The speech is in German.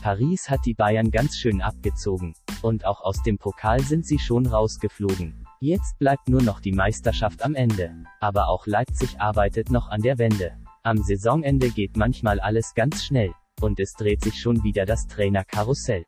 Paris hat die Bayern ganz schön abgezogen. Und auch aus dem Pokal sind sie schon rausgeflogen. Jetzt bleibt nur noch die Meisterschaft am Ende. Aber auch Leipzig arbeitet noch an der Wende. Am Saisonende geht manchmal alles ganz schnell. Und es dreht sich schon wieder das Trainerkarussell.